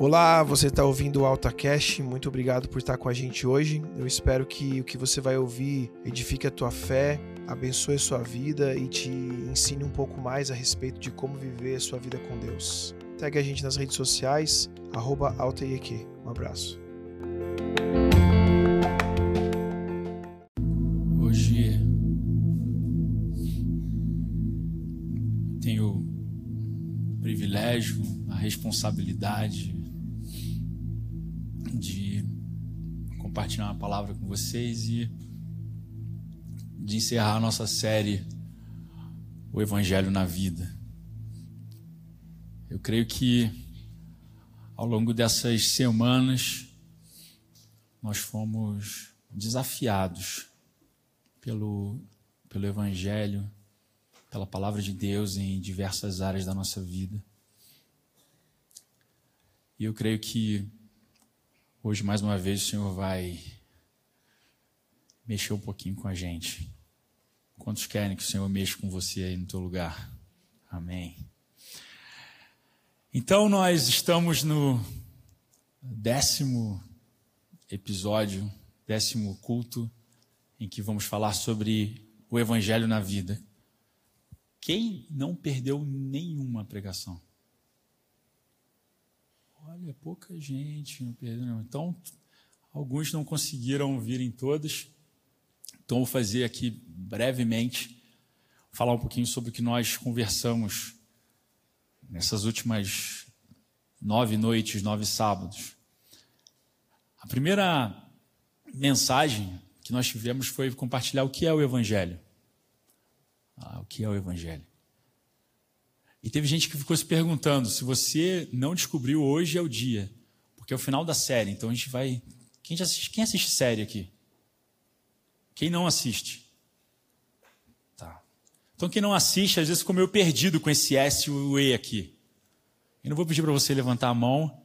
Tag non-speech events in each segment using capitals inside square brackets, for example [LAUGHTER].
Olá, você está ouvindo o AltaCast, muito obrigado por estar com a gente hoje. Eu espero que o que você vai ouvir edifique a tua fé, abençoe a sua vida e te ensine um pouco mais a respeito de como viver a sua vida com Deus. Segue a gente nas redes sociais, arroba AltaIEQ. Um abraço. Hoje tenho o privilégio, a responsabilidade compartilhar uma palavra com vocês e de encerrar a nossa série O Evangelho na Vida. Eu creio que ao longo dessas semanas nós fomos desafiados pelo, pelo Evangelho, pela palavra de Deus em diversas áreas da nossa vida. E eu creio que Hoje, mais uma vez, o Senhor vai mexer um pouquinho com a gente. Quantos querem que o Senhor mexa com você aí no teu lugar? Amém. Então, nós estamos no décimo episódio, décimo culto, em que vamos falar sobre o Evangelho na vida. Quem não perdeu nenhuma pregação? Olha, pouca gente não. Então, alguns não conseguiram vir em todas. Então, vou fazer aqui brevemente, falar um pouquinho sobre o que nós conversamos nessas últimas nove noites, nove sábados. A primeira mensagem que nós tivemos foi compartilhar o que é o Evangelho. Ah, o que é o Evangelho? E teve gente que ficou se perguntando: se você não descobriu, hoje é o dia. Porque é o final da série. Então a gente vai. Quem, assiste, quem assiste série aqui? Quem não assiste? Tá. Então quem não assiste, às vezes ficou meio perdido com esse S e o E aqui. Eu não vou pedir para você levantar a mão,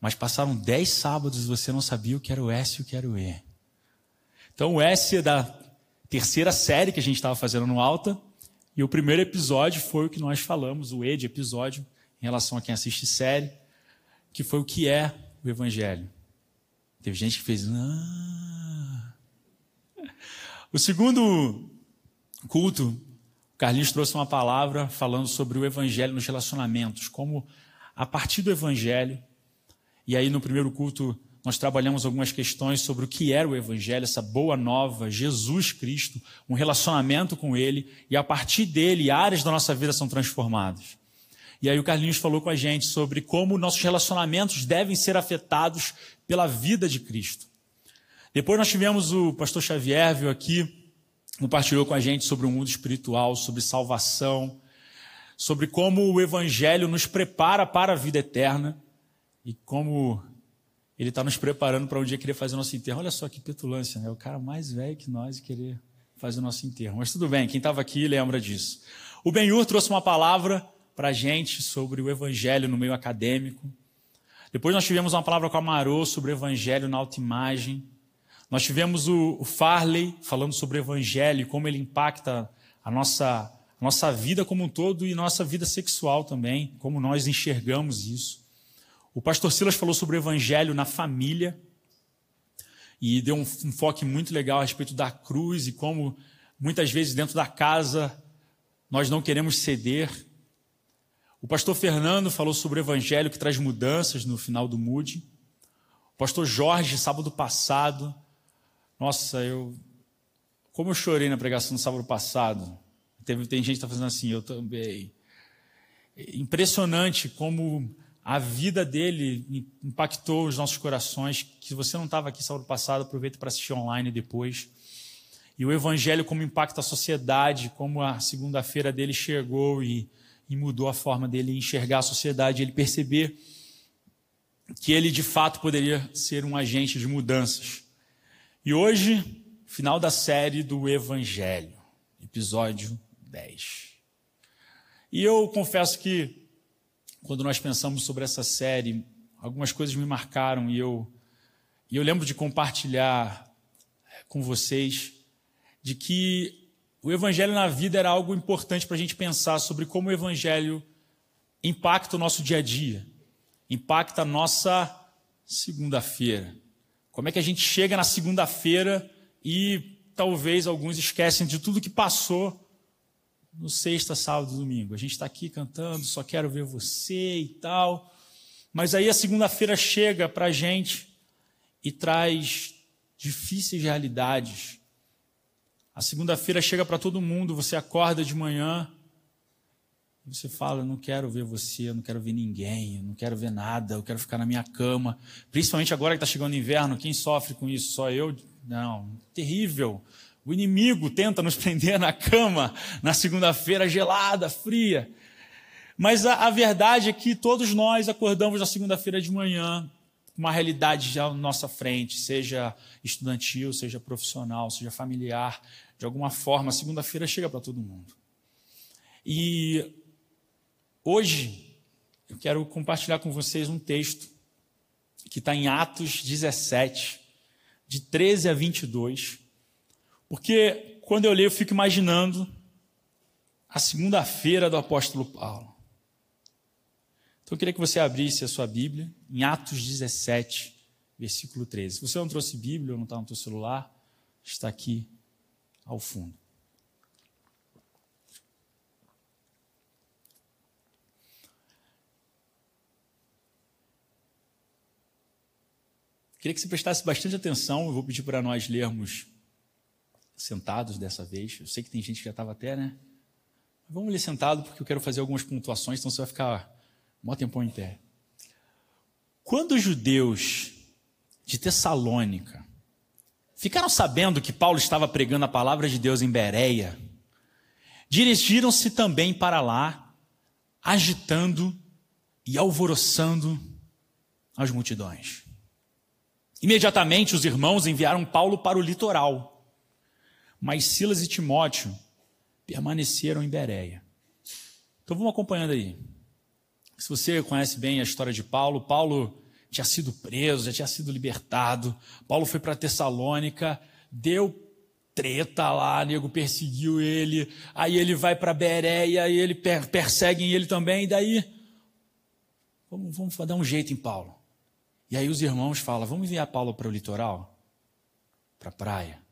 mas passaram dez sábados e você não sabia o que era o S e o que era o E. Então o S é da terceira série que a gente estava fazendo no Alta. E o primeiro episódio foi o que nós falamos, o E de episódio, em relação a quem assiste série, que foi o que é o Evangelho. Teve gente que fez. Ah. O segundo culto, o Carlinhos trouxe uma palavra falando sobre o Evangelho nos relacionamentos, como a partir do Evangelho. E aí no primeiro culto nós trabalhamos algumas questões sobre o que era o Evangelho, essa boa nova, Jesus Cristo, um relacionamento com Ele, e a partir dele, áreas da nossa vida são transformadas. E aí o Carlinhos falou com a gente sobre como nossos relacionamentos devem ser afetados pela vida de Cristo. Depois nós tivemos o pastor Xavier, viu aqui, compartilhou com a gente sobre o mundo espiritual, sobre salvação, sobre como o Evangelho nos prepara para a vida eterna e como ele está nos preparando para um dia querer fazer o nosso enterro. Olha só que petulância, né? O cara mais velho que nós querer fazer o nosso enterro. Mas tudo bem, quem estava aqui lembra disso. O Benhur trouxe uma palavra para a gente sobre o evangelho no meio acadêmico. Depois nós tivemos uma palavra com a Marô sobre o evangelho na autoimagem. Nós tivemos o, Farley falando sobre o evangelho e como ele impacta a nossa, a nossa vida como um todo e nossa vida sexual também, como nós enxergamos isso. O pastor Silas falou sobre o evangelho na família e deu um enfoque muito legal a respeito da cruz e como muitas vezes dentro da casa nós não queremos ceder. O pastor Fernando falou sobre o evangelho que traz mudanças no final do Mood. O pastor Jorge, sábado passado, nossa, eu como eu chorei na pregação do sábado passado. Teve, tem gente que está fazendo assim, eu também. Impressionante como a vida dele impactou os nossos corações. Se você não estava aqui sábado passado, aproveita para assistir online depois. E o evangelho como impacta a sociedade, como a segunda-feira dele chegou e, e, mudou a forma dele enxergar a sociedade, ele perceber que ele de fato poderia ser um agente de mudanças. E hoje, final da série do Evangelho, episódio 10. E eu confesso que quando nós pensamos sobre essa série, algumas coisas me marcaram e eu, e eu lembro de compartilhar eh, com vocês de que o Evangelho na vida era algo importante para a gente pensar sobre como o Evangelho impacta o nosso dia a dia. impacta a nossa segunda-feira. Como é que a gente chega na segunda-feira e talvez alguns esquecem de tudo que passou no sexta, sábado domingo. A gente está aqui cantando, só quero ver você e tal. Mas aí a segunda-feira chega para a gente e traz difíceis realidades. A segunda-feira chega para todo mundo, você acorda de manhã e você fala: Eu não quero ver você, eu não quero ver ninguém, eu não quero ver nada, eu quero ficar na minha cama. Principalmente agora que está chegando o inverno, quem sofre com isso? Só eu? Não, terrível. O inimigo tenta nos [LAUGHS] prender na cama na segunda-feira gelada, fria. Mas a, a, verdade é que todos nós acordamos na segunda-feira de manhã com uma realidade já à nossa frente, seja estudantil, seja profissional, seja familiar. De alguma forma, segunda-feira chega para todo mundo. E hoje eu quero compartilhar com vocês um texto que está em Atos 17, de 13 a 22 porque quando eu leio, eu fico imaginando a segunda-feira do apóstolo Paulo. Então eu queria que você abrisse a sua Bíblia em Atos 17, versículo 13. Se você não trouxe Bíblia ou não está no seu celular, está aqui ao fundo. Queria que você prestasse bastante atenção, eu vou pedir para nós lermos sentados dessa vez. Eu sei que tem gente que já estava até, né? Vamos ler sentado, porque eu quero fazer algumas pontuações, então você vai ficar um tempão em pé. Quando os judeus de Tessalônica ficaram sabendo que Paulo estava pregando a palavra de Deus em Bereia, dirigiram-se também para lá, agitando e alvoroçando as multidões. Imediatamente os irmãos enviaram Paulo para o litoral mas Silas e Timóteo permaneceram em Bereia. Então vamos acompanhando aí. Se você conhece bem a história de Paulo, Paulo tinha sido preso, já tinha sido libertado. Paulo foi para Tessalônica, deu treta lá, nego perseguiu ele. Aí ele vai para Bereia e ele per perseguem ele também. E daí, vamos, vamos dar um jeito em Paulo. E aí os irmãos falam: vamos enviar Paulo para o litoral, para a praia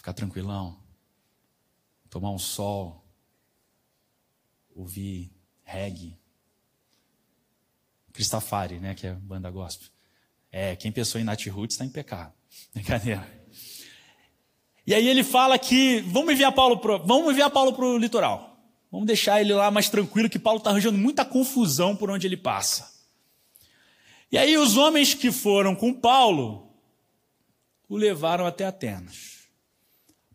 ficar tranquilão, tomar um sol, ouvir reggae. Cristafari, né, que é banda gospel. É, quem pensou em Nat Roots está em pecado. [LAUGHS] Brincadeira. E aí ele fala que vamos enviar Paulo pro, vamos enviar Paulo para o litoral. Vamos deixar ele lá mais tranquilo, que Paulo está arranjando muita confusão por onde ele passa. E aí os homens que foram com Paulo o levaram até Atenas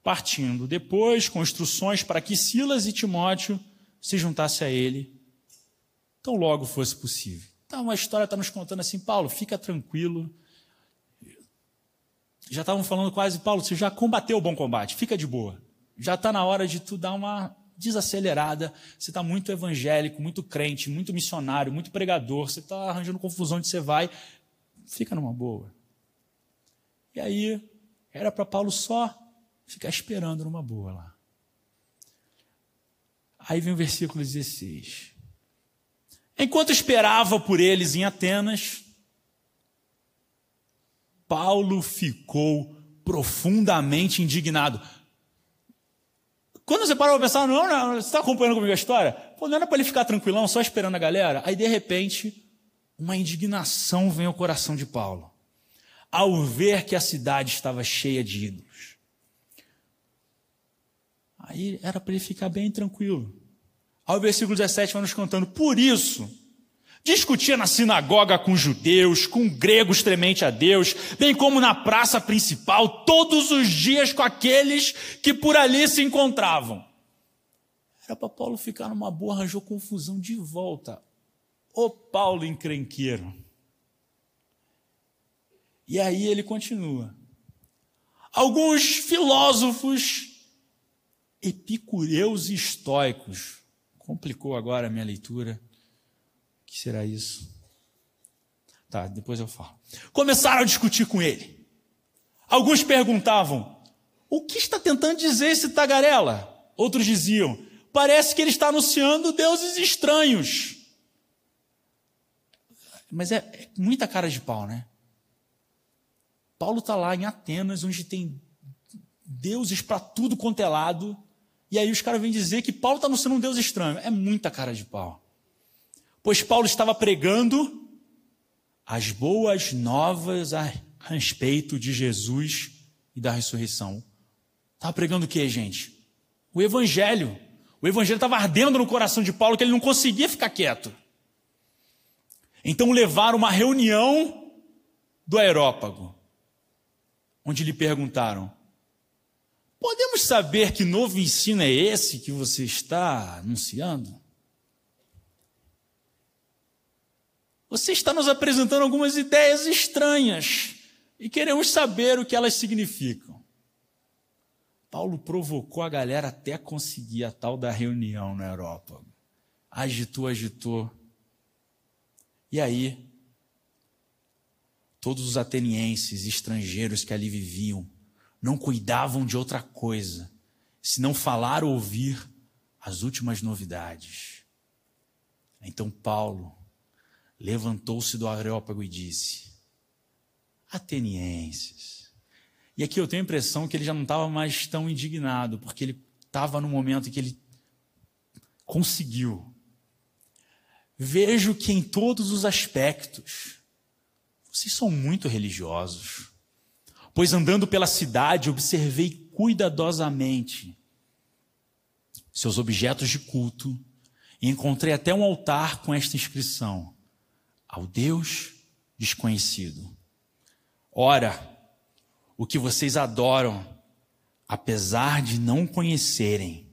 partindo depois com instruções para que Silas e Timóteo se juntassem a ele, tão logo fosse possível. Então a história está nos contando assim, Paulo, fica tranquilo. Já estavam falando quase, Paulo, você já combateu o bom combate, fica de boa. Já está na hora de tu dar uma desacelerada. Você está muito evangélico, muito crente, muito missionário, muito pregador. Você está arranjando confusão onde você vai. Fica numa boa. E aí, era para Paulo só ficar esperando numa boa lá. Aí vem o versículo 16. Enquanto esperava por eles em Atenas, Paulo ficou profundamente indignado. Quando você parou para pensar, não, não, você está acompanhando comigo a história? Pô, não era para ele ficar tranquilão, só esperando a galera? Aí, de repente, uma indignação vem ao coração de Paulo, ao ver que a cidade estava cheia de ídolos. Aí era para ele ficar bem tranquilo. Aí o versículo 17 vai nos contando: Por isso, discutia na sinagoga com judeus, com gregos temente a Deus, bem como na praça principal, todos os dias com aqueles que por ali se encontravam. Era para Paulo ficar numa boa, arranjou confusão de volta. Ô Paulo encrenqueiro. E aí ele continua. Alguns filósofos epicureus e estoicos. Complicou agora a minha leitura. O que será isso? Tá, depois eu falo. Começaram a discutir com ele. Alguns perguntavam: o que está tentando dizer esse tagarela? Outros diziam: parece que ele está anunciando deuses estranhos. Mas é, é muita cara de pau, né? Paulo está lá em Atenas, onde tem deuses para tudo quanto é lado, e aí os caras vêm dizer que Paulo está sendo um deus estranho. É muita cara de pau. Pois Paulo estava pregando as boas novas a respeito de Jesus e da ressurreição. Estava pregando o que, gente? O Evangelho. O Evangelho estava ardendo no coração de Paulo que ele não conseguia ficar quieto. Então levaram uma reunião do aerópago, onde lhe perguntaram: Podemos saber que novo ensino é esse que você está anunciando? Você está nos apresentando algumas ideias estranhas e queremos saber o que elas significam. Paulo provocou a galera até conseguir a tal da reunião na Europa. Agitou, agitou. E aí, todos os atenienses, estrangeiros que ali viviam, não cuidavam de outra coisa, senão falar ou ouvir as últimas novidades. Então Paulo levantou-se do Areópago e disse: Atenienses. E aqui eu tenho a impressão que ele já não estava mais tão indignado, porque ele estava no momento em que ele conseguiu. Vejo que em todos os aspectos vocês são muito religiosos. Pois andando pela cidade observei cuidadosamente seus objetos de culto e encontrei até um altar com esta inscrição: ao Deus desconhecido. Ora, o que vocês adoram, apesar de não conhecerem,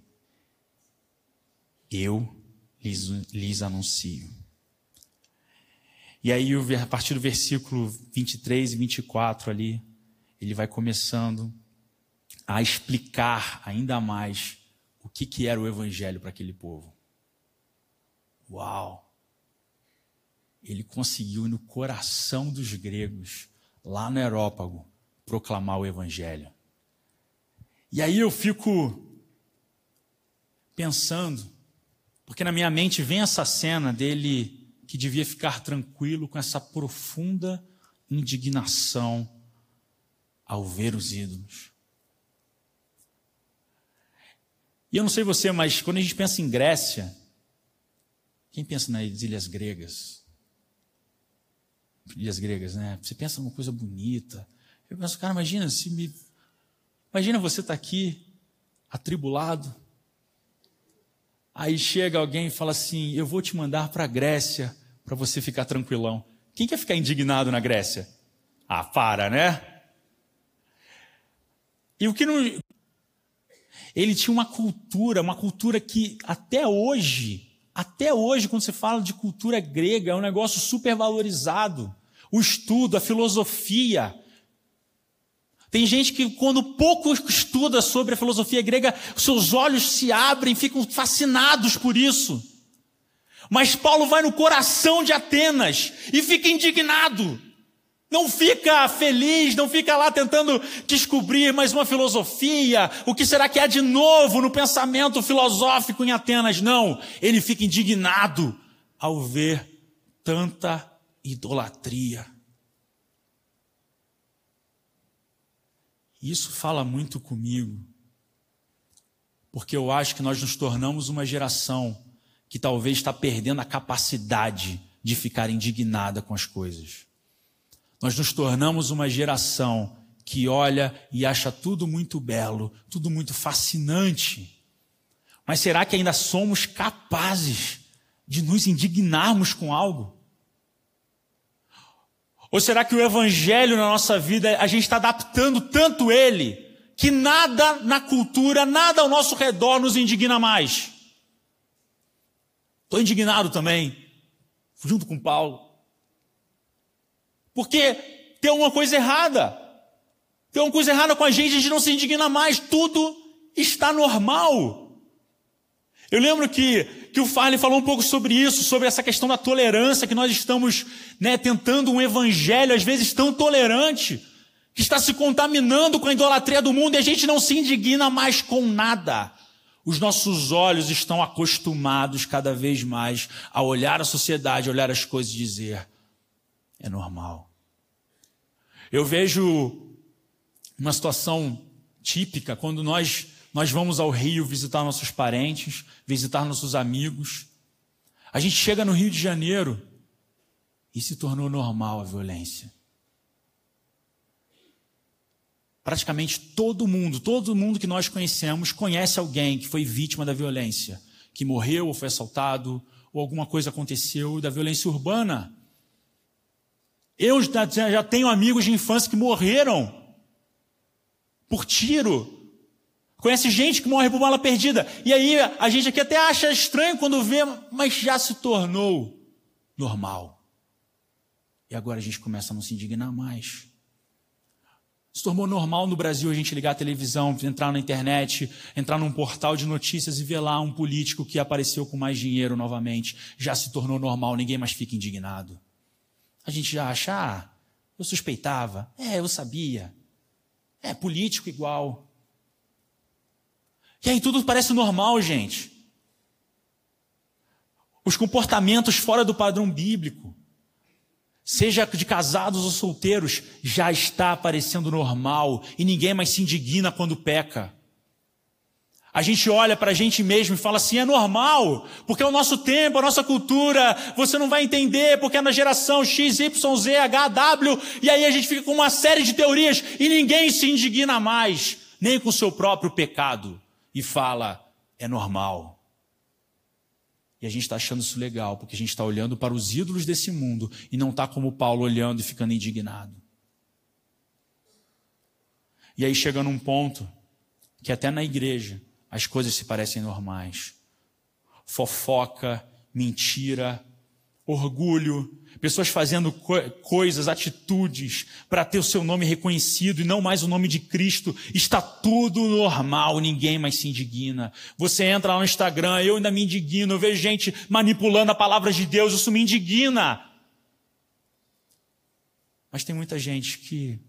eu lhes, lhes anuncio. E aí, a partir do versículo 23 e 24 ali, ele vai começando a explicar ainda mais o que, que era o evangelho para aquele povo. Uau! ele conseguiu no coração dos gregos, lá no Aerópago, proclamar o evangelho. E aí eu fico pensando, porque na minha mente vem essa cena dele que devia ficar tranquilo com essa profunda indignação ao ver os ídolos. E eu não sei você, mas quando a gente pensa em Grécia, quem pensa nas ilhas gregas? ilhas gregas, né? Você pensa numa coisa bonita. Eu penso, cara, imagina se me. Imagina você estar tá aqui, atribulado. Aí chega alguém e fala assim: Eu vou te mandar para a Grécia para você ficar tranquilão. Quem quer ficar indignado na Grécia? Ah, para, né? E o que não. Ele tinha uma cultura, uma cultura que até hoje até hoje, quando você fala de cultura grega, é um negócio super valorizado. O estudo, a filosofia. Tem gente que, quando pouco estuda sobre a filosofia grega, seus olhos se abrem, ficam fascinados por isso. Mas Paulo vai no coração de Atenas e fica indignado. Não fica feliz, não fica lá tentando descobrir mais uma filosofia, o que será que há de novo no pensamento filosófico em Atenas. Não, ele fica indignado ao ver tanta idolatria. Isso fala muito comigo, porque eu acho que nós nos tornamos uma geração que talvez está perdendo a capacidade de ficar indignada com as coisas. Nós nos tornamos uma geração que olha e acha tudo muito belo, tudo muito fascinante. Mas será que ainda somos capazes de nos indignarmos com algo? Ou será que o evangelho na nossa vida, a gente está adaptando tanto ele, que nada na cultura, nada ao nosso redor nos indigna mais? Estou indignado também, junto com Paulo. Porque tem uma coisa errada. Tem uma coisa errada com a gente, a gente não se indigna mais. Tudo está normal. Eu lembro que, que o Farley falou um pouco sobre isso, sobre essa questão da tolerância, que nós estamos né, tentando um evangelho, às vezes tão tolerante, que está se contaminando com a idolatria do mundo e a gente não se indigna mais com nada. Os nossos olhos estão acostumados cada vez mais a olhar a sociedade, a olhar as coisas e dizer: é normal. Eu vejo uma situação típica quando nós nós vamos ao Rio visitar nossos parentes, visitar nossos amigos. A gente chega no Rio de Janeiro e se tornou normal a violência. Praticamente todo mundo, todo mundo que nós conhecemos, conhece alguém que foi vítima da violência, que morreu ou foi assaltado, ou alguma coisa aconteceu da violência urbana. Eu já tenho amigos de infância que morreram por tiro. Conhece gente que morre por bala perdida. E aí a gente aqui até acha estranho quando vê, mas já se tornou normal. E agora a gente começa a não se indignar mais. Se tornou normal no Brasil a gente ligar a televisão, entrar na internet, entrar num portal de notícias e ver lá um político que apareceu com mais dinheiro novamente. Já se tornou normal, ninguém mais fica indignado. A gente já acha, ah, eu suspeitava, é, eu sabia. É, político igual. E aí tudo parece normal, gente. Os comportamentos fora do padrão bíblico seja de casados ou solteiros, já está aparecendo normal e ninguém mais se indigna quando peca. A gente olha para a gente mesmo e fala assim: é normal, porque é o nosso tempo, a nossa cultura, você não vai entender, porque é na geração X, Y, Z, H, W, e aí a gente fica com uma série de teorias e ninguém se indigna mais, nem com o seu próprio pecado, e fala: é normal. E a gente está achando isso legal, porque a gente está olhando para os ídolos desse mundo e não está como Paulo olhando e ficando indignado. E aí chega num ponto que até na igreja as coisas se parecem normais. Fofoca, mentira, orgulho, pessoas fazendo co coisas, atitudes para ter o seu nome reconhecido e não mais o nome de Cristo. Está tudo normal, ninguém mais se indigna. Você entra lá no Instagram, eu ainda me indigno, eu vejo gente manipulando a palavra de Deus, isso me indigna. Mas tem muita gente que.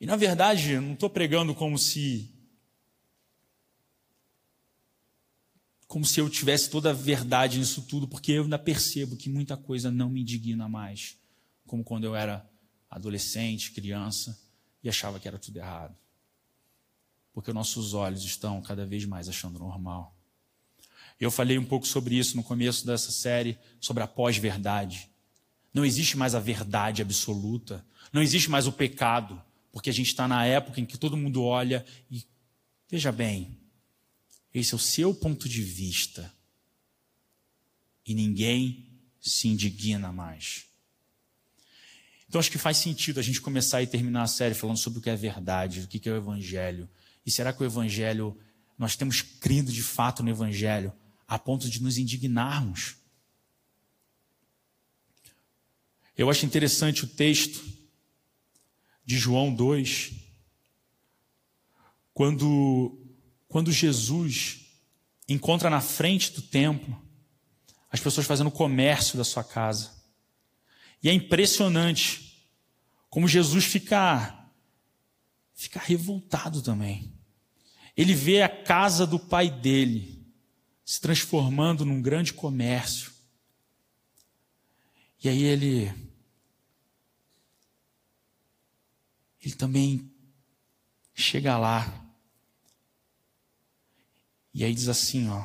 E na verdade, eu não estou pregando como se como se eu tivesse toda a verdade nisso tudo, porque eu ainda percebo que muita coisa não me indigna mais, como quando eu era adolescente, criança, e achava que era tudo errado. Porque nossos olhos estão cada vez mais achando normal. Eu falei um pouco sobre isso no começo dessa série, sobre a pós-verdade. Não existe mais a verdade absoluta, não existe mais o pecado, porque a gente está na época em que todo mundo olha e, veja bem, esse é o seu ponto de vista. E ninguém se indigna mais. Então acho que faz sentido a gente começar e terminar a série falando sobre o que é verdade, o que é o Evangelho. E será que o Evangelho, nós temos crido de fato no Evangelho a ponto de nos indignarmos? Eu acho interessante o texto de João 2, quando quando Jesus encontra na frente do templo as pessoas fazendo comércio da sua casa. E é impressionante como Jesus fica, fica revoltado também. Ele vê a casa do pai dele se transformando num grande comércio. E aí ele ele também chega lá e aí diz assim, ó.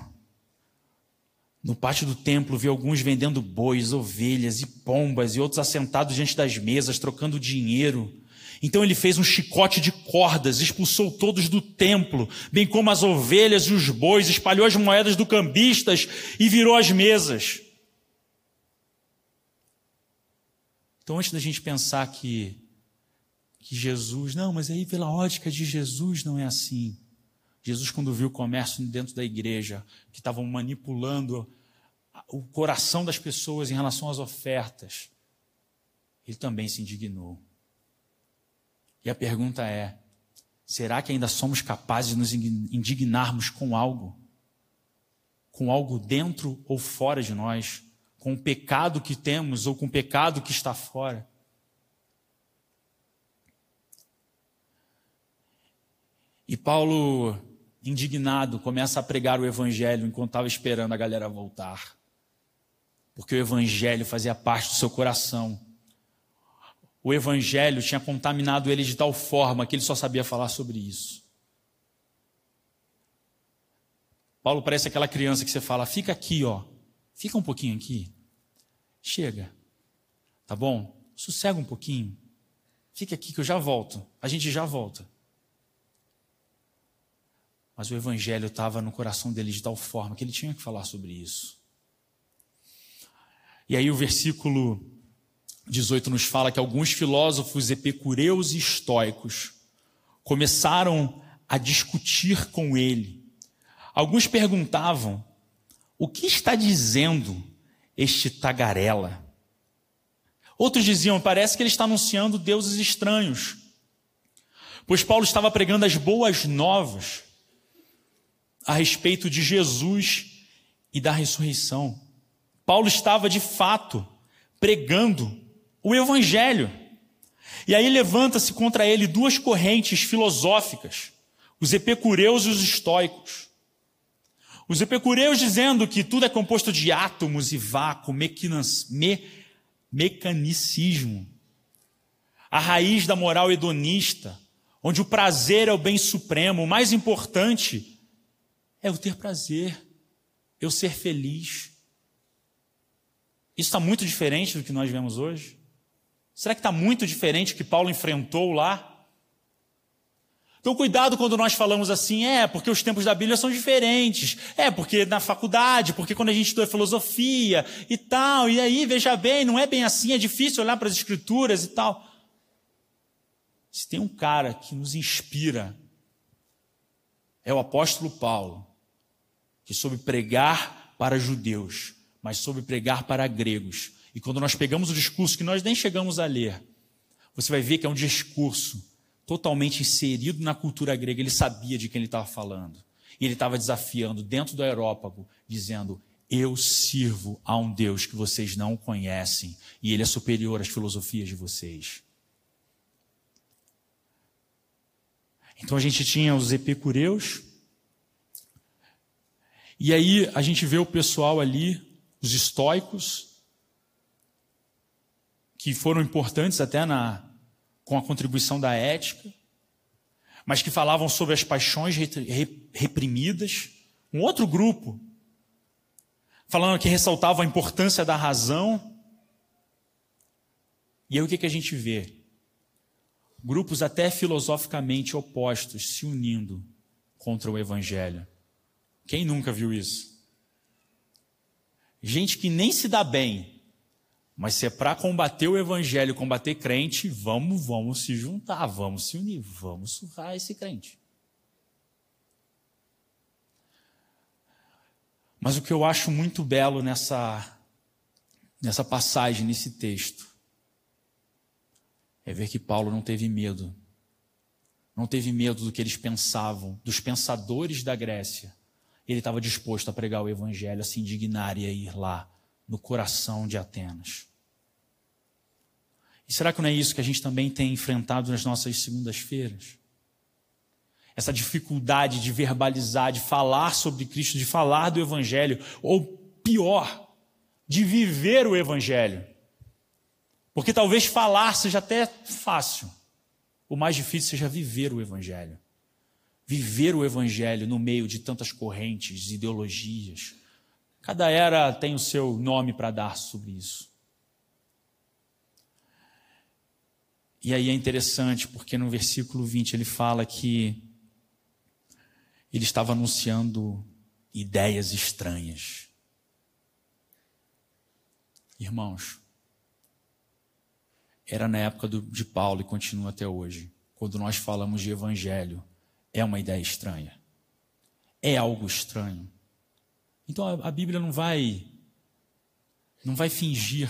No pátio do templo vi alguns vendendo bois, ovelhas e pombas e outros assentados diante das mesas, trocando dinheiro. Então ele fez um chicote de cordas, expulsou todos do templo, bem como as ovelhas e os bois, espalhou as moedas do cambistas e virou as mesas. Então, antes da gente pensar que, que Jesus, não, mas aí pela ótica de Jesus não é assim. Jesus, quando viu o comércio dentro da igreja, que estavam manipulando o coração das pessoas em relação às ofertas, ele também se indignou. E a pergunta é: será que ainda somos capazes de nos indignarmos com algo? Com algo dentro ou fora de nós? Com o pecado que temos ou com o pecado que está fora? E Paulo indignado, começa a pregar o evangelho enquanto estava esperando a galera voltar. porque o Evangelho fazia parte do seu coração. O Evangelho tinha contaminado ele de tal forma que ele só sabia falar sobre isso. Paulo parece aquela criança que você fala: fica aqui, ó, fica um pouquinho aqui, chega, tá bom? Sossega um pouquinho, fica aqui que eu já volto, a gente já volta. Mas o evangelho estava no coração dele de tal forma que ele tinha que falar sobre isso. E aí o versículo 18 nos fala que alguns filósofos epicureus e estoicos começaram a discutir com ele. Alguns perguntavam: o que está dizendo este tagarela? Outros diziam: parece que ele está anunciando deuses estranhos. Pois Paulo estava pregando as boas novas a respeito de Jesus e da ressurreição. Paulo estava de fato pregando o evangelho. E aí levanta-se contra ele duas correntes filosóficas, os epicureus e os estoicos. Os epicureus dizendo que tudo é composto de átomos e vácuo, me, mecanicismo. A raiz da moral hedonista, onde o prazer é o bem supremo, o mais importante é eu ter prazer, eu ser feliz. Isso está muito diferente do que nós vemos hoje? Será que está muito diferente do que Paulo enfrentou lá? Então, cuidado quando nós falamos assim, é, porque os tempos da Bíblia são diferentes, é, porque na faculdade, porque quando a gente estuda filosofia e tal, e aí, veja bem, não é bem assim, é difícil olhar para as escrituras e tal. Se tem um cara que nos inspira, é o apóstolo Paulo que soube pregar para judeus, mas soube pregar para gregos. E quando nós pegamos o discurso que nós nem chegamos a ler, você vai ver que é um discurso totalmente inserido na cultura grega. Ele sabia de quem ele estava falando. E ele estava desafiando dentro do aerópago, dizendo: Eu sirvo a um Deus que vocês não conhecem, e ele é superior às filosofias de vocês. Então a gente tinha os epicureus, e aí a gente vê o pessoal ali, os estoicos, que foram importantes até na, com a contribuição da ética, mas que falavam sobre as paixões reprimidas. Um outro grupo, falando que ressaltava a importância da razão. E aí o que, que a gente vê? Grupos até filosoficamente opostos se unindo contra o evangelho. Quem nunca viu isso? Gente que nem se dá bem, mas se é para combater o evangelho, combater crente, vamos, vamos se juntar, vamos se unir, vamos surrar esse crente. Mas o que eu acho muito belo nessa, nessa passagem, nesse texto, é ver que Paulo não teve medo. Não teve medo do que eles pensavam, dos pensadores da Grécia ele estava disposto a pregar o evangelho, a se indignar e a ir lá, no coração de Atenas. E será que não é isso que a gente também tem enfrentado nas nossas segundas-feiras? Essa dificuldade de verbalizar, de falar sobre Cristo, de falar do Evangelho, ou pior, de viver o Evangelho. Porque talvez falar seja até fácil, o mais difícil seja viver o Evangelho viver o evangelho no meio de tantas correntes, ideologias. Cada era tem o seu nome para dar sobre isso. E aí é interessante, porque no versículo 20 ele fala que ele estava anunciando ideias estranhas. Irmãos, era na época do, de Paulo e continua até hoje, quando nós falamos de evangelho é uma ideia estranha. É algo estranho. Então a, Bíblia não vai não vai fingir.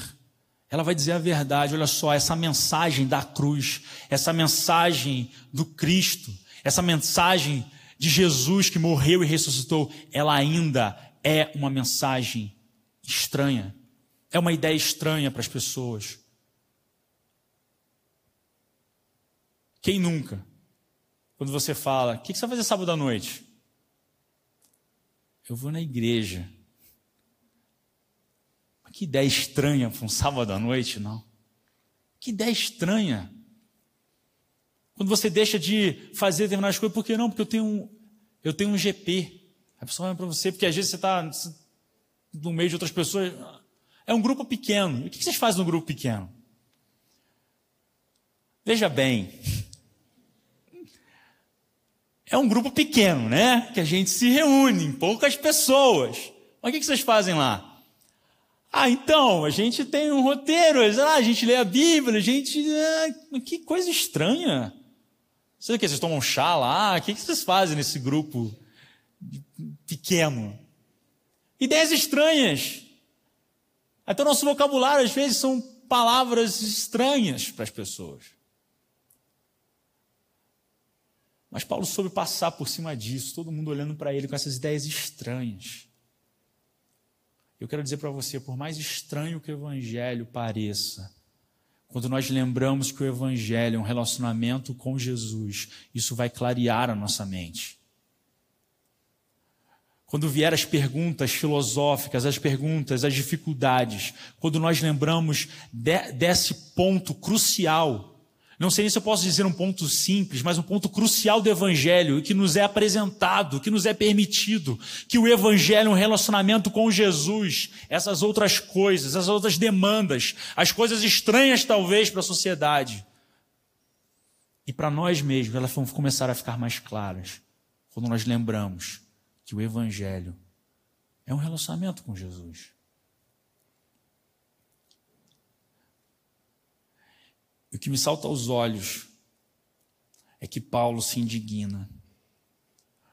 Ela vai dizer a verdade. Olha só, essa mensagem da cruz, essa mensagem do Cristo, essa mensagem de Jesus que morreu e ressuscitou, ela ainda é uma mensagem estranha. É uma ideia estranha para as pessoas. Quem nunca quando você fala, o que você vai fazer sábado à noite? Eu vou na igreja. O Que ideia estranha para um sábado à noite, não? Que ideia estranha. Quando você deixa de fazer determinadas coisas, por que não? Porque eu tenho um, eu tenho um GP. A pessoa olha para você, porque às vezes você está no meio de outras pessoas. É um grupo pequeno. E o que vocês fazem no grupo pequeno? Veja bem. [LAUGHS] É um grupo pequeno, né? Que a gente se reúne, poucas pessoas. Mas o que vocês fazem lá? Ah, então, a gente tem um roteiro, ah, a gente lê a Bíblia, a gente. Ah, que coisa estranha. O que? Vocês tomam chá lá? O que vocês fazem nesse grupo pequeno? Ideias estranhas. Até o nosso vocabulário, às vezes, são palavras estranhas para as pessoas. Mas Paulo soube passar por cima disso, todo mundo olhando para ele com essas ideias estranhas. Eu quero dizer para você, por mais estranho que o evangelho pareça, quando nós lembramos que o evangelho é um relacionamento com Jesus, isso vai clarear a nossa mente. Quando vier as perguntas filosóficas, as perguntas, as dificuldades, quando nós lembramos de, desse ponto crucial não sei se eu posso dizer um ponto simples, mas um ponto crucial do Evangelho, que nos é apresentado, que nos é permitido, que o Evangelho é um relacionamento com Jesus, essas outras coisas, essas outras demandas, as coisas estranhas talvez para a sociedade. E para nós mesmos, elas vão começar a ficar mais claras quando nós lembramos que o Evangelho é um relacionamento com Jesus. E o que me salta aos olhos é que Paulo se indigna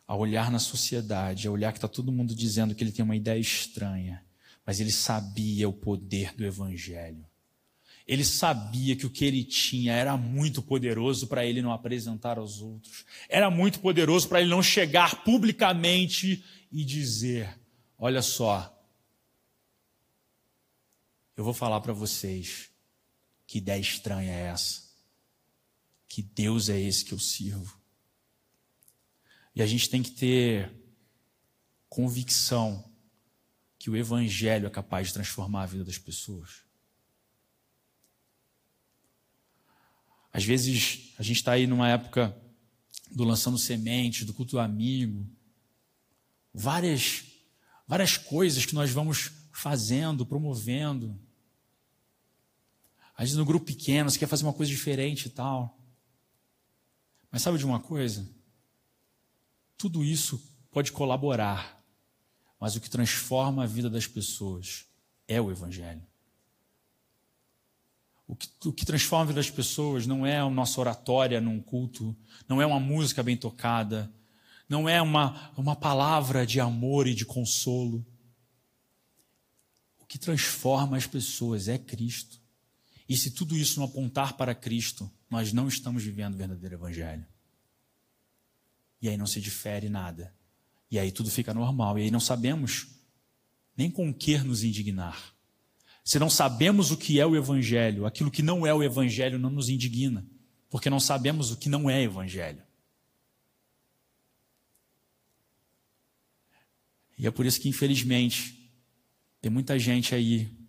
a olhar na sociedade, a olhar que está todo mundo dizendo que ele tem uma ideia estranha, mas ele sabia o poder do Evangelho. Ele sabia que o que ele tinha era muito poderoso para ele não apresentar aos outros. Era muito poderoso para ele não chegar publicamente e dizer: Olha só, eu vou falar para vocês que ideia estranha é essa? Que Deus é esse que eu sirvo? E a gente tem que ter convicção que o Evangelho é capaz de transformar a vida das pessoas. Às vezes a gente está aí numa época do lançando sementes, do culto do amigo, várias, várias coisas que nós vamos fazendo, promovendo. Às vezes no grupo pequeno, você quer fazer uma coisa diferente e tal. Mas sabe de uma coisa? Tudo isso pode colaborar, mas o que transforma a vida das pessoas é o Evangelho. O que, o que, transforma a vida das pessoas não é a nossa oratória num culto, não é uma música bem tocada, não é uma, uma palavra de amor e de consolo. O que transforma as pessoas é Cristo. E se tudo isso não apontar para Cristo, nós não estamos vivendo o verdadeiro Evangelho. E aí não se difere nada. E aí tudo fica normal. E aí não sabemos nem com o que nos indignar. Se não sabemos o que é o Evangelho, aquilo que não é o Evangelho não nos indigna, porque não sabemos o que não é Evangelho. E é por isso que, infelizmente, tem muita gente aí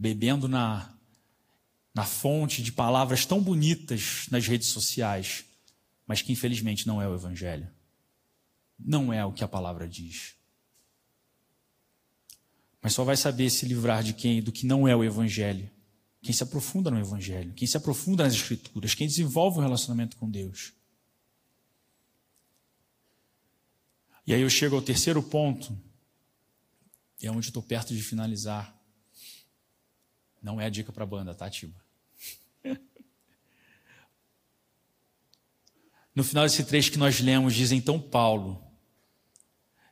bebendo na, na fonte de palavras tão bonitas nas redes sociais, mas que infelizmente não é o Evangelho. Não é o que a palavra diz. Mas só vai saber se livrar de quem, do que não é o Evangelho. Quem se aprofunda no Evangelho, quem se aprofunda nas Escrituras, quem desenvolve o um relacionamento com Deus. E aí eu chego ao terceiro ponto, e é onde estou perto de finalizar. Não é a dica para banda, tá, Tiba? No final desse trecho que nós lemos, diz então Paulo: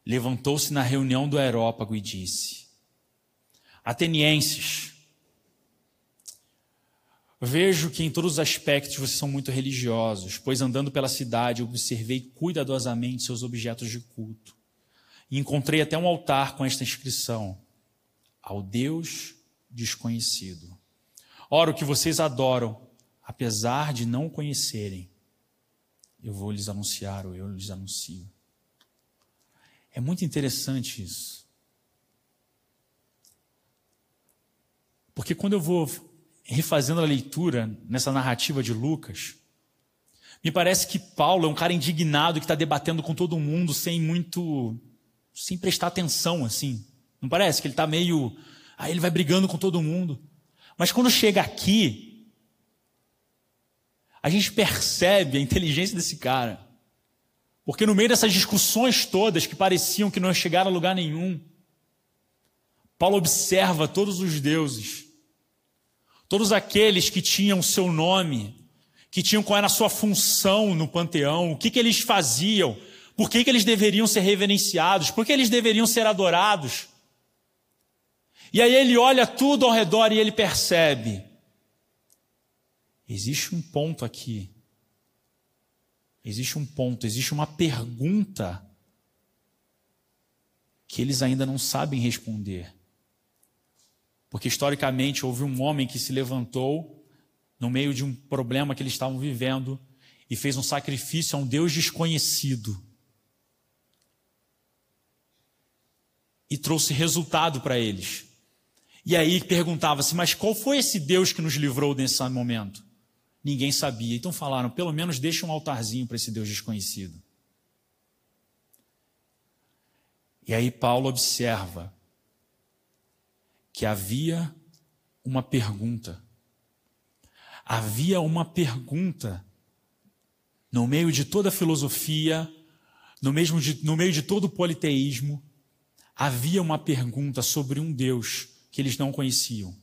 levantou-se na reunião do aerópago e disse: Atenienses, vejo que em todos os aspectos vocês são muito religiosos, pois andando pela cidade observei cuidadosamente seus objetos de culto e encontrei até um altar com esta inscrição: Ao Deus desconhecido. Ora, o que vocês adoram, apesar de não conhecerem, eu vou lhes anunciar, ou eu lhes anuncio. É muito interessante isso. Porque quando eu vou refazendo a leitura nessa narrativa de Lucas, me parece que Paulo é um cara indignado que está debatendo com todo mundo sem muito. sem prestar atenção, assim. Não parece que ele está meio. Aí ele vai brigando com todo mundo. Mas quando chega aqui, a gente percebe a inteligência desse cara. Porque no meio dessas discussões todas que pareciam que não chegaram a lugar nenhum, Paulo observa todos os deuses, todos aqueles que tinham seu nome, que tinham qual era a sua função no panteão, o que, que eles faziam, por que, que eles deveriam ser reverenciados, por que eles deveriam ser adorados. E aí ele olha tudo ao redor e ele percebe: existe um ponto aqui, existe um ponto, existe uma pergunta que eles ainda não sabem responder. Porque historicamente houve um homem que se levantou no meio de um problema que eles estavam vivendo e fez um sacrifício a um Deus desconhecido. E trouxe resultado para eles. E aí perguntava-se, mas qual foi esse Deus que nos livrou nesse momento? Ninguém sabia. Então falaram, pelo menos deixa um altarzinho para esse Deus desconhecido. E aí Paulo observa que havia uma pergunta. Havia uma pergunta no meio de toda a filosofia, no, mesmo de, no meio de todo o politeísmo, havia uma pergunta sobre um Deus que eles não conheciam.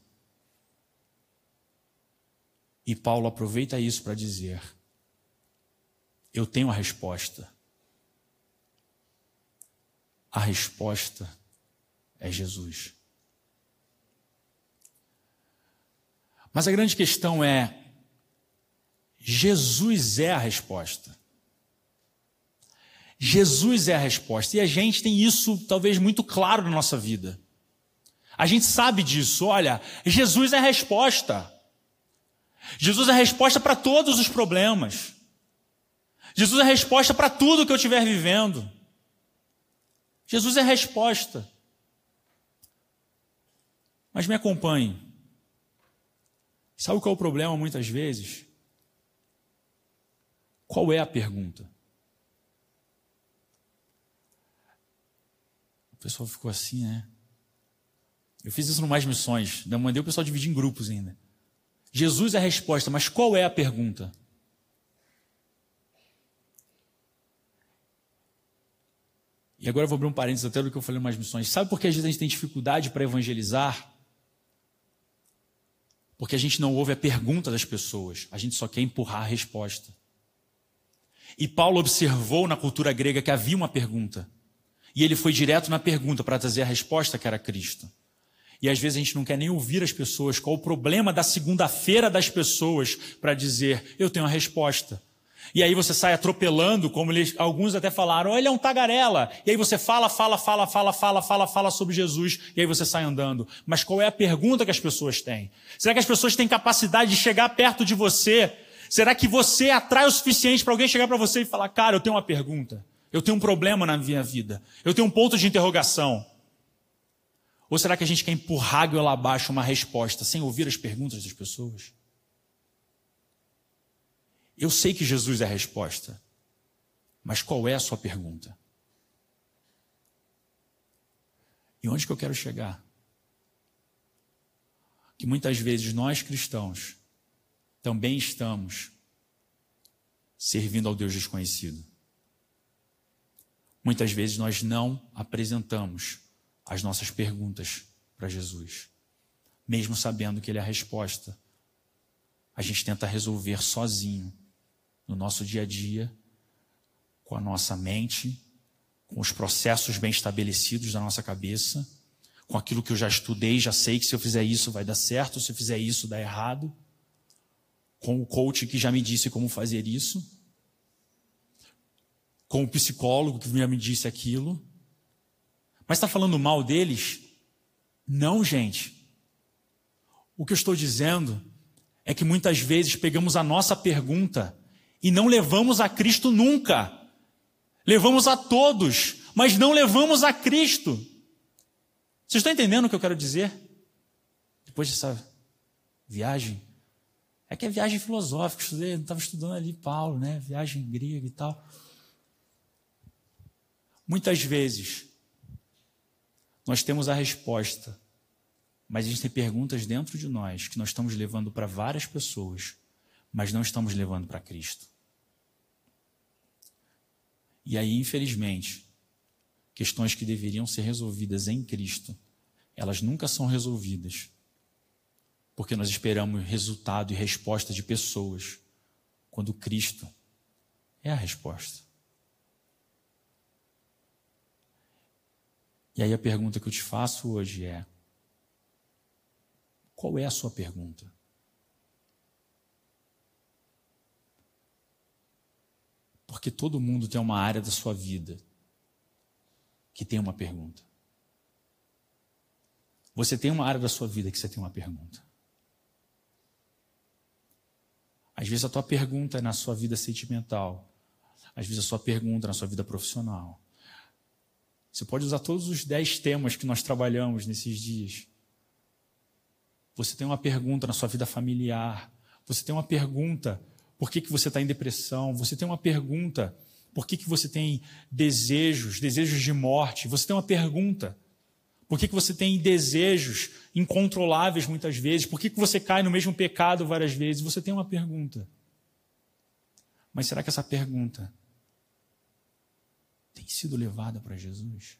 E Paulo aproveita isso para dizer: Eu tenho a resposta. A resposta é Jesus. Mas a grande questão é: Jesus é a resposta. Jesus é a resposta. E a gente tem isso talvez muito claro na nossa vida. A gente sabe disso. Olha, Jesus é a resposta. Jesus é a resposta para todos os problemas. Jesus é a resposta para tudo que eu estiver vivendo. Jesus é a resposta. Mas me acompanhe. Sabe qual é o problema muitas vezes? Qual é a pergunta? O pessoal ficou assim, né? Eu fiz isso no Mais Missões, eu mandei o pessoal dividir em grupos ainda. Jesus é a resposta, mas qual é a pergunta? E agora eu vou abrir um parênteses até do que eu falei no Mais Missões. Sabe por que às vezes a gente tem dificuldade para evangelizar? Porque a gente não ouve a pergunta das pessoas, a gente só quer empurrar a resposta. E Paulo observou na cultura grega que havia uma pergunta. E ele foi direto na pergunta para trazer a resposta que era Cristo. E às vezes a gente não quer nem ouvir as pessoas, qual o problema da segunda-feira das pessoas para dizer, eu tenho a resposta. E aí você sai atropelando, como eles, alguns até falaram, oh, ele é um tagarela. E aí você fala, fala, fala, fala, fala, fala, fala sobre Jesus, e aí você sai andando. Mas qual é a pergunta que as pessoas têm? Será que as pessoas têm capacidade de chegar perto de você? Será que você atrai o suficiente para alguém chegar para você e falar, cara, eu tenho uma pergunta, eu tenho um problema na minha vida, eu tenho um ponto de interrogação? Ou será que a gente quer empurrar goela abaixo uma resposta sem ouvir as perguntas das pessoas? Eu sei que Jesus é a resposta, mas qual é a sua pergunta? E onde que eu quero chegar? Que muitas vezes nós cristãos também estamos servindo ao Deus desconhecido. Muitas vezes nós não apresentamos as nossas perguntas para Jesus. Mesmo sabendo que Ele é a resposta, a gente tenta resolver sozinho, no nosso dia a dia, com a nossa mente, com os processos bem estabelecidos da nossa cabeça, com aquilo que eu já estudei, já sei que se eu fizer isso vai dar certo, se eu fizer isso dá errado, com o coach que já me disse como fazer isso, com o psicólogo que já me disse aquilo. Mas está falando mal deles? Não, gente. O que eu estou dizendo é que muitas vezes pegamos a nossa pergunta e não levamos a Cristo nunca. Levamos a todos, mas não levamos a Cristo. Vocês estão entendendo o que eu quero dizer? depois dessa viagem, é que é viagem filosófica, estudei, estava estudando ali Paulo, né? Viagem grega e tal. Muitas vezes nós temos a resposta, mas existem perguntas dentro de nós que nós estamos levando para várias pessoas, mas não estamos levando para Cristo. E aí, infelizmente, questões que deveriam ser resolvidas em Cristo, elas nunca são resolvidas porque nós esperamos resultado e resposta de pessoas, quando Cristo é a resposta. E aí a pergunta que eu te faço hoje é: qual é a sua pergunta? Porque todo mundo tem uma área da sua vida que tem uma pergunta. Você tem uma área da sua vida que você tem uma pergunta. Às vezes a tua pergunta é na sua vida sentimental. Às vezes a sua pergunta é na sua vida profissional. Você pode usar todos os dez temas que nós trabalhamos nesses dias. Você tem uma pergunta na sua vida familiar. Você tem uma pergunta: por que, que você está em depressão? Você tem uma pergunta: por que, que você tem desejos, desejos de morte? Você tem uma pergunta: por que, que você tem desejos incontroláveis muitas vezes? Por que, que você cai no mesmo pecado várias vezes? Você tem uma pergunta. Mas será que essa pergunta tem sido levada para Jesus?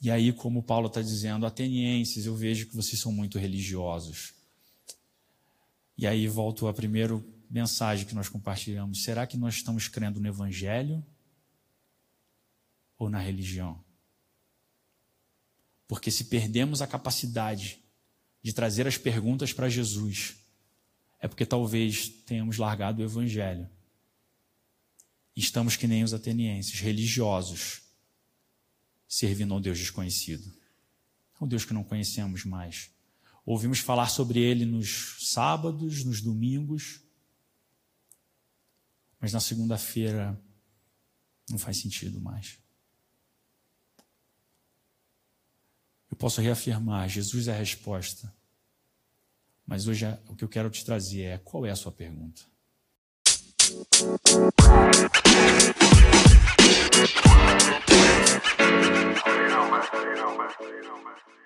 E aí, como Paulo está dizendo, atenienses, eu vejo que vocês são muito religiosos. E aí volto à primeira mensagem que nós compartilhamos. Será que nós estamos crendo no Evangelho ou na religião. Porque se perdemos a capacidade de trazer as perguntas para Jesus, é porque talvez tenhamos largado o evangelho. Estamos que nem os atenienses, religiosos, servindo a um Deus desconhecido. Um Deus que não conhecemos mais. Ouvimos falar sobre ele nos sábados, nos domingos, mas na segunda-feira não faz sentido mais. eu posso reafirmar: Jesus é a resposta. Mas hoje o que eu quero te trazer é: qual é a sua pergunta? You know, man. You.